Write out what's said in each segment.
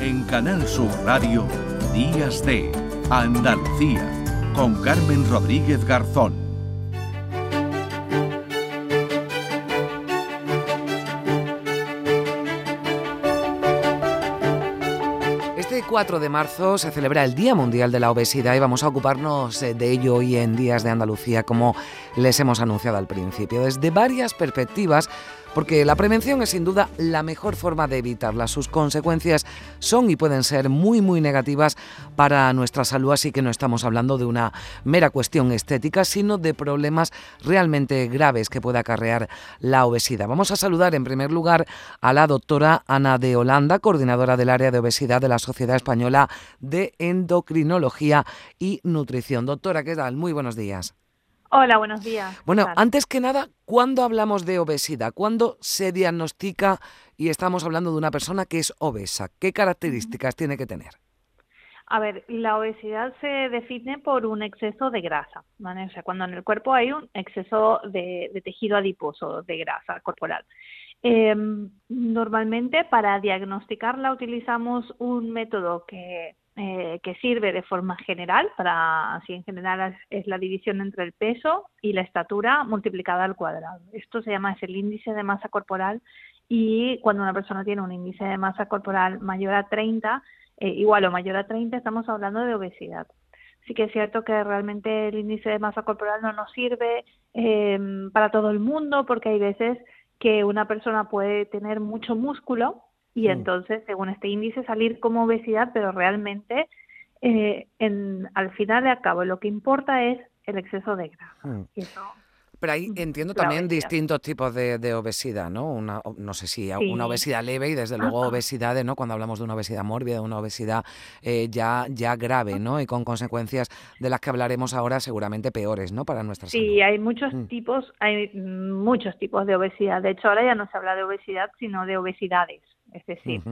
En Canal Sur Radio, Días de Andalucía, con Carmen Rodríguez Garzón. Este 4 de marzo se celebra el Día Mundial de la Obesidad y vamos a ocuparnos eh, de ello hoy en Días de Andalucía, como les hemos anunciado al principio, desde varias perspectivas porque la prevención es sin duda la mejor forma de evitarla. Sus consecuencias son y pueden ser muy muy negativas para nuestra salud, así que no estamos hablando de una mera cuestión estética, sino de problemas realmente graves que puede acarrear la obesidad. Vamos a saludar en primer lugar a la doctora Ana de Holanda, coordinadora del área de obesidad de la Sociedad Española de Endocrinología y Nutrición. Doctora, ¿qué tal? Muy buenos días. Hola, buenos días. Bueno, antes que nada, ¿cuándo hablamos de obesidad? ¿Cuándo se diagnostica y estamos hablando de una persona que es obesa? ¿Qué características tiene que tener? A ver, la obesidad se define por un exceso de grasa, ¿vale? O sea, cuando en el cuerpo hay un exceso de, tejido adiposo, de grasa corporal. Em, normalmente para diagnosticarla utilizamos un método que eh, que sirve de forma general, para así en general es, la división entre el peso y la estatura multiplicada al cuadrado. Esto se llama es el índice de masa corporal y cuando una persona tiene un índice de masa corporal mayor a 30, eh, igual o mayor a 30, estamos hablando de obesidad. Sí que es cierto que realmente el índice de masa corporal no nos sirve em, para todo el mundo porque hay veces que una persona puede tener mucho músculo y mm. entonces, según este índice, salir como obesidad, pero realmente eh, en, al final de cabo lo que importa es el exceso de grasa. Mm. Y eso pero ahí entiendo también distintos tipos de, obesidad, ¿no? Una, no sé si una obesidad leve y desde luego obesidades, ¿no? Cuando hablamos de una obesidad mórbida, una obesidad eh, ya, ya grave, ¿no? Y con consecuencias de las que hablaremos ahora seguramente peores, ¿no? Para nuestra salud. Sí, hay muchos mm. tipos, hay muchos tipos de obesidad. De hecho, ahora ya no se habla de obesidad, sino de obesidades. Es decir,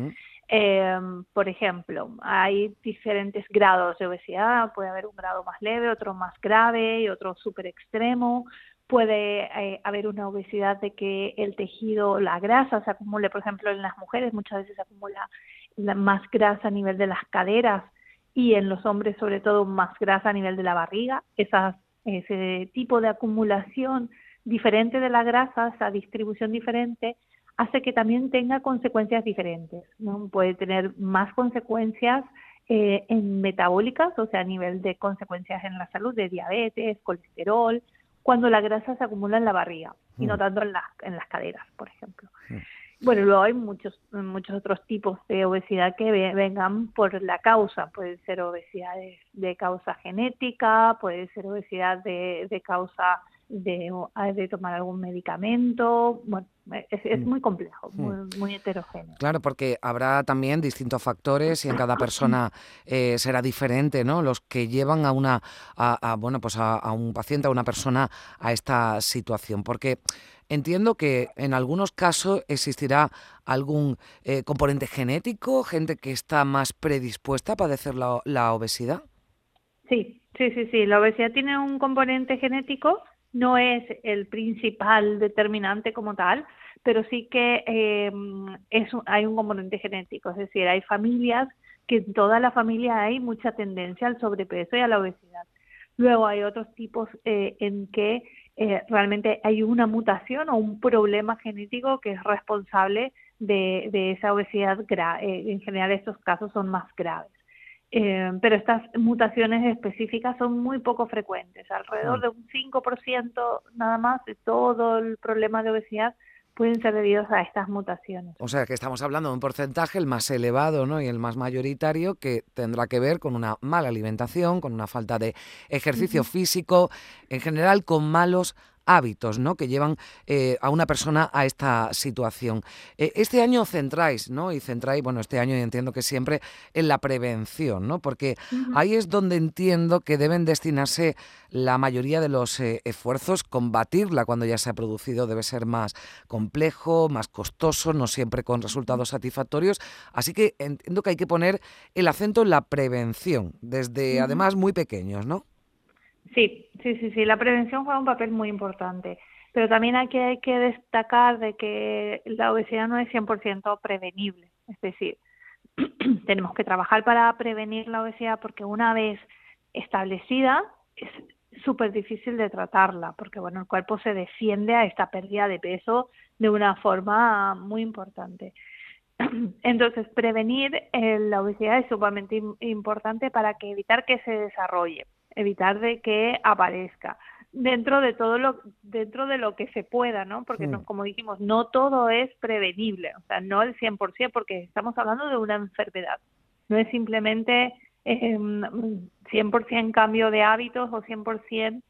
em, por ejemplo, hay diferentes grados de obesidad, puede haber un grado más leve, otro más grave y otro súper extremo. Puede eh, haber una obesidad de que el tejido, la grasa se acumule, por ejemplo, en las mujeres muchas veces se acumula más grasa a nivel de las caderas y en los hombres sobre todo más grasa a nivel de la barriga. Esas, ese tipo de acumulación diferente de la grasa, esa distribución diferente, hace que también tenga consecuencias diferentes. ¿no? Puede tener más consecuencias eh, en metabólicas, o sea, a nivel de consecuencias en la salud, de diabetes, colesterol, cuando la grasa se acumula en la barriga y no mm. tanto en, en las caderas, por ejemplo. Mm. Bueno, luego hay muchos, muchos otros tipos de obesidad que vengan por la causa. Puede ser obesidad de, causa genética, puede ser obesidad de, de causa de, de tomar algún medicamento. Bueno, es, mm. muy complejo, mm. muy, heterogéneo. Claro, porque habrá también distintos factores y en cada persona eh, será diferente, ¿no? Los que llevan a una, a, bueno, pues a, un paciente, a una persona a esta situación, porque entiendo que en algunos casos existirá algún eh, componente genético, gente que está más predispuesta a padecer la, la obesidad. Sí, sí, sí, sí. La obesidad tiene un componente genético no es el principal determinante como tal, pero sí que eh, es, hay un componente genético, es decir, hay familias que en toda la familia hay mucha tendencia al sobrepeso y a la obesidad. Luego hay otros tipos eh, en que eh, realmente hay una mutación o un problema genético que es responsable de, de esa obesidad. en general estos casos son más graves. Eh, pero estas mutaciones específicas son muy poco frecuentes, alrededor mm. de un 5% nada más de todo el problema de obesidad pueden ser debidos a estas mutaciones. O sea que estamos hablando de un porcentaje el más elevado ¿no? y el más mayoritario que tendrá que ver con una mala alimentación, con una falta de ejercicio físico, en general con malos hábitos ¿no? que llevan eh, a una persona a esta situación. Eh, este año centráis, ¿no? Y centráis, bueno, este año entiendo que siempre en la prevención, ¿no? Porque ahí es donde entiendo que deben destinarse la mayoría de los eh, esfuerzos. Combatirla cuando ya se ha producido debe ser más complejo, más costoso, no siempre con resultados satisfactorios. Así que entiendo que hay que poner el acento en la prevención, desde además muy pequeños, ¿no? Sí, sí, sí, sí. La prevención juega un papel muy importante. Pero también hay que, hay que destacar de que la obesidad no es 100% prevenible. Es decir, tenemos que trabajar para prevenir la obesidad porque una vez establecida es súper difícil de tratarla porque bueno el cuerpo se defiende a esta pérdida de peso de una forma muy importante entonces prevenir eh, la obesidad es sumamente importante para que evitar que se desarrolle evitar de que aparezca dentro de todo lo dentro de lo que se pueda, ¿no? Porque no, como dijimos, no todo es prevenible, o sea, no el 100% porque estamos hablando de una enfermedad. No es simplemente eh, 100% cambio de hábitos o 100%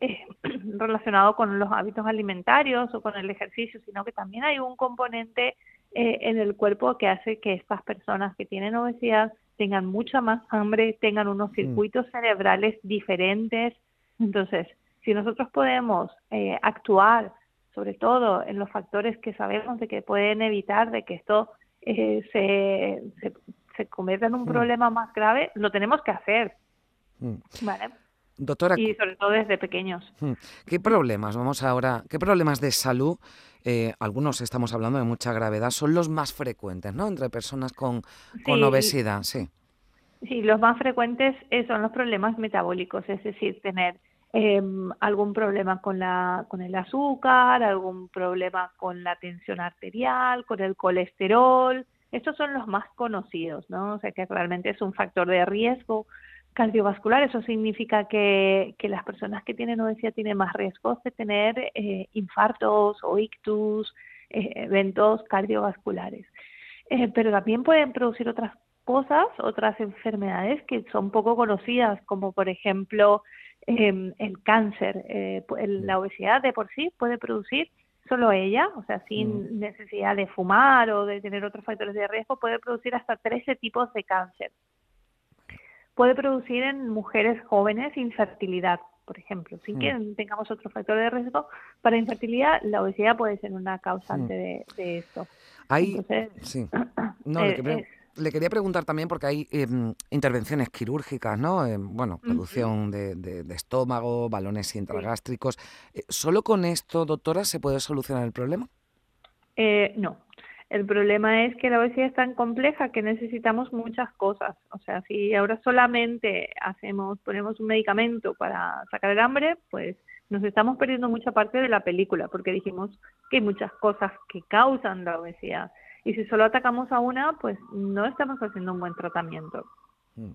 eh, relacionado con los hábitos alimentarios o con el ejercicio, sino que también hay un componente eh, en el cuerpo que hace que estas personas que tienen obesidad tengan mucha más hambre, tengan unos mm. circuitos cerebrales diferentes. Entonces, si nosotros podemos eh, actuar sobre todo en los factores que sabemos de que pueden evitar de que esto eh, se, se, convierta en un mm. problema más grave, lo tenemos que hacer. Mm. ¿Vale? Doctora, y sobre todo desde pequeños. Mm. ¿Qué problemas, vamos ahora, qué problemas de salud, eh, algunos estamos hablando de mucha gravedad, son los más frecuentes, ¿no? Entre personas con, con obesidad, sí. Sí, los más frecuentes son los problemas metabólicos, es decir, tener Em, algún problema con, la, con el azúcar, algún problema con la tensión arterial, con el colesterol. Estos son los más conocidos, ¿no? O sea que realmente es un factor de riesgo cardiovascular. Eso significa que, que las personas que tienen obesidad tienen más riesgos de tener eh, infartos o ictus, eh, eventos cardiovasculares. Eh, pero también pueden producir otras cosas, otras enfermedades que son poco conocidas, como por ejemplo eh, el cáncer, eh, la obesidad de por sí puede producir solo ella, o sea, sin mm. necesidad de fumar o de tener otros factores de riesgo, puede producir hasta 13 tipos de cáncer. Puede producir en mujeres jóvenes infertilidad, por ejemplo, sin que mm. tengamos otro factor de riesgo. Para infertilidad, la obesidad puede ser una causante mm. de, esto. Hay, sí. No, eh, le quería preguntar también, porque hay em, intervenciones quirúrgicas, ¿no? Em, bueno, producción de, estómago, balones intragástricos. Eh, ¿Solo con esto, doctora, se puede solucionar el problema? Eh, no. El problema es que la obesidad es tan compleja que necesitamos muchas cosas. O sea, si ahora solamente hacemos, ponemos un medicamento para sacar el hambre, pues nos estamos perdiendo mucha parte de la película, porque dijimos que hay muchas cosas que causan la obesidad y si solo atacamos a una, pues no estamos haciendo un buen tratamiento. Hmm.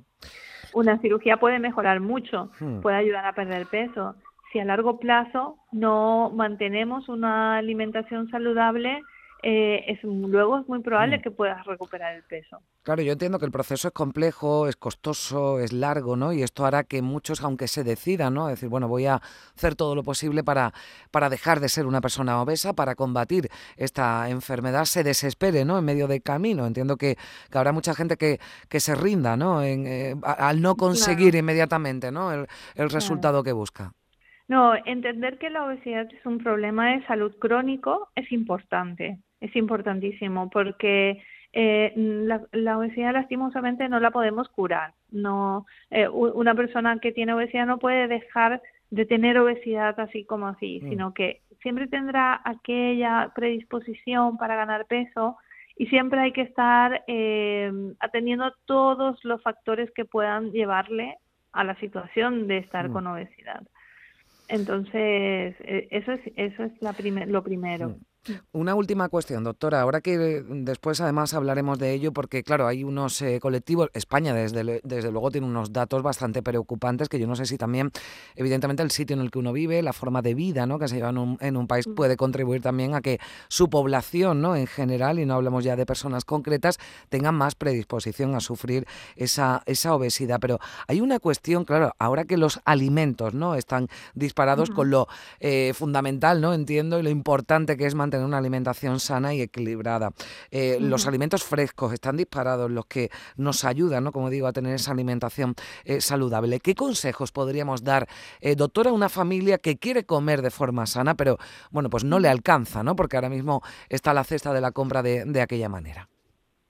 Una cirugía puede mejorar mucho, hmm. puede ayudar a perder peso. Si a largo plazo no mantenemos una alimentación saludable, eh, es, luego es muy probable mm. que puedas recuperar el peso. Claro, yo entiendo que el proceso es complejo, es costoso, es largo, ¿no? Y esto hará que muchos, aunque se decidan, ¿no? Decir, bueno, voy a hacer todo lo posible para, para dejar de ser una persona obesa, para combatir esta enfermedad, se desespere, ¿no? En medio del camino. Entiendo que, habrá mucha gente que, que se rinda, ¿no? En, eh, al no conseguir inmediatamente, ¿no? El, resultado que busca. No, entender que la obesidad es un problema de salud crónico es importante es importantísimo porque eh, la, obesidad lastimosamente no la podemos curar. No, eh, una persona que tiene obesidad no puede dejar de tener obesidad así como así, mm. sino que siempre tendrá aquella predisposición para ganar peso y siempre hay que estar eh, atendiendo todos los factores que puedan llevarle a la situación de estar mm. con obesidad. Entonces, e, eso es, eso es la lo primero. Mm. Una última cuestión, doctora. Ahora que después además hablaremos de ello, porque claro, hay unos eh, colectivos, España desde, desde luego tiene unos datos bastante preocupantes, que yo no sé si también, evidentemente, el sitio en el que uno vive, la forma de vida ¿no? que se lleva en un, en un país mm. puede contribuir también a que su población ¿no? en general, y no hablamos ya de personas concretas, tengan más predisposición a sufrir esa, esa obesidad. Pero hay una cuestión, claro, ahora que los alimentos no están disparados con lo eh, fundamental, ¿no? Entiendo, y lo importante que es mantener tener una alimentación sana y equilibrada. Eh, los alimentos frescos están disparados, los que nos ayudan, ¿no? como digo, a tener esa alimentación eh, saludable. ¿Qué consejos podríamos dar, eh, doctora, a una familia que quiere comer de forma sana, pero bueno, pues no le alcanza, ¿no? porque ahora mismo está la cesta de la compra de, de aquella manera?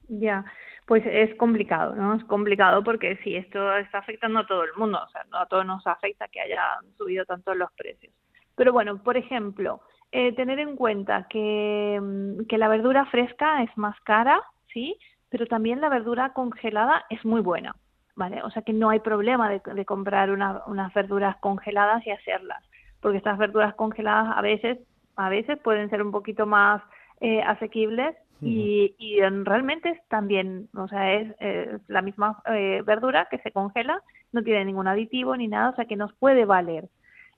Ya. Pues es complicado, ¿no? Es complicado porque si esto está afectando a todo el mundo, o sea, no a todos nos afecta que hayan subido tanto los precios. Pero bueno, por ejemplo, eh, tener en cuenta que, mm, que, la verdura fresca es más cara, ¿sí? pero también la verdura congelada es muy buena, ¿vale? O sea que no hay problema de, comprar unas verduras congeladas y hacerlas, porque estas verduras congeladas a veces, a veces pueden ser un poquito más eh, asequibles y, y realmente también, o sea, es, la misma eh, verdura que se congela, no tiene ningún aditivo ni nada, o sea que nos puede valer.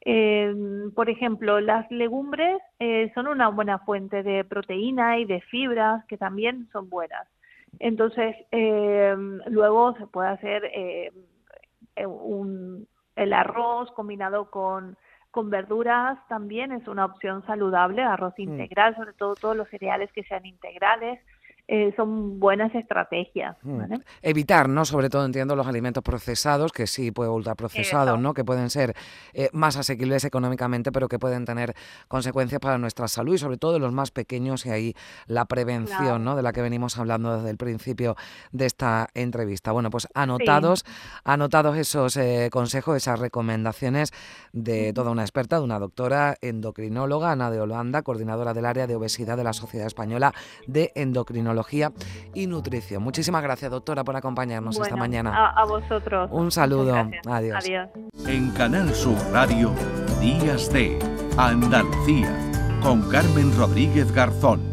Eh, por ejemplo, las legumbres eh, son una buena fuente de proteína y de fibras que también son buenas. Entonces, eh, luego se puede hacer eh, un, el arroz combinado con con verduras también es una opción saludable, arroz mm. integral, sobre todo todos los cereales que sean integrales. Eh, son buenas estrategias. Mm. Evitar, ¿no? Sobre todo entiendo los alimentos procesados, que sí, puede ultraprocesados, ¿no? Que pueden ser eh, más asequibles económicamente, pero que pueden tener consecuencias para nuestra salud y sobre todo los más pequeños y ahí la prevención, ¿no? De la que venimos hablando desde el principio de esta entrevista. Bueno, pues anotados, anotados esos eh, consejos, esas recomendaciones de toda una experta, de una doctora endocrinóloga, Ana de Holanda, coordinadora del área de obesidad de la Sociedad Española de Endocrinología y nutrición. Muchísimas gracias, doctora, por acompañarnos esta mañana. A, vosotros. Un saludo. Adiós. Adiós. En Canal Sur Radio, Días de Andalucía, con Carmen Rodríguez Garzón.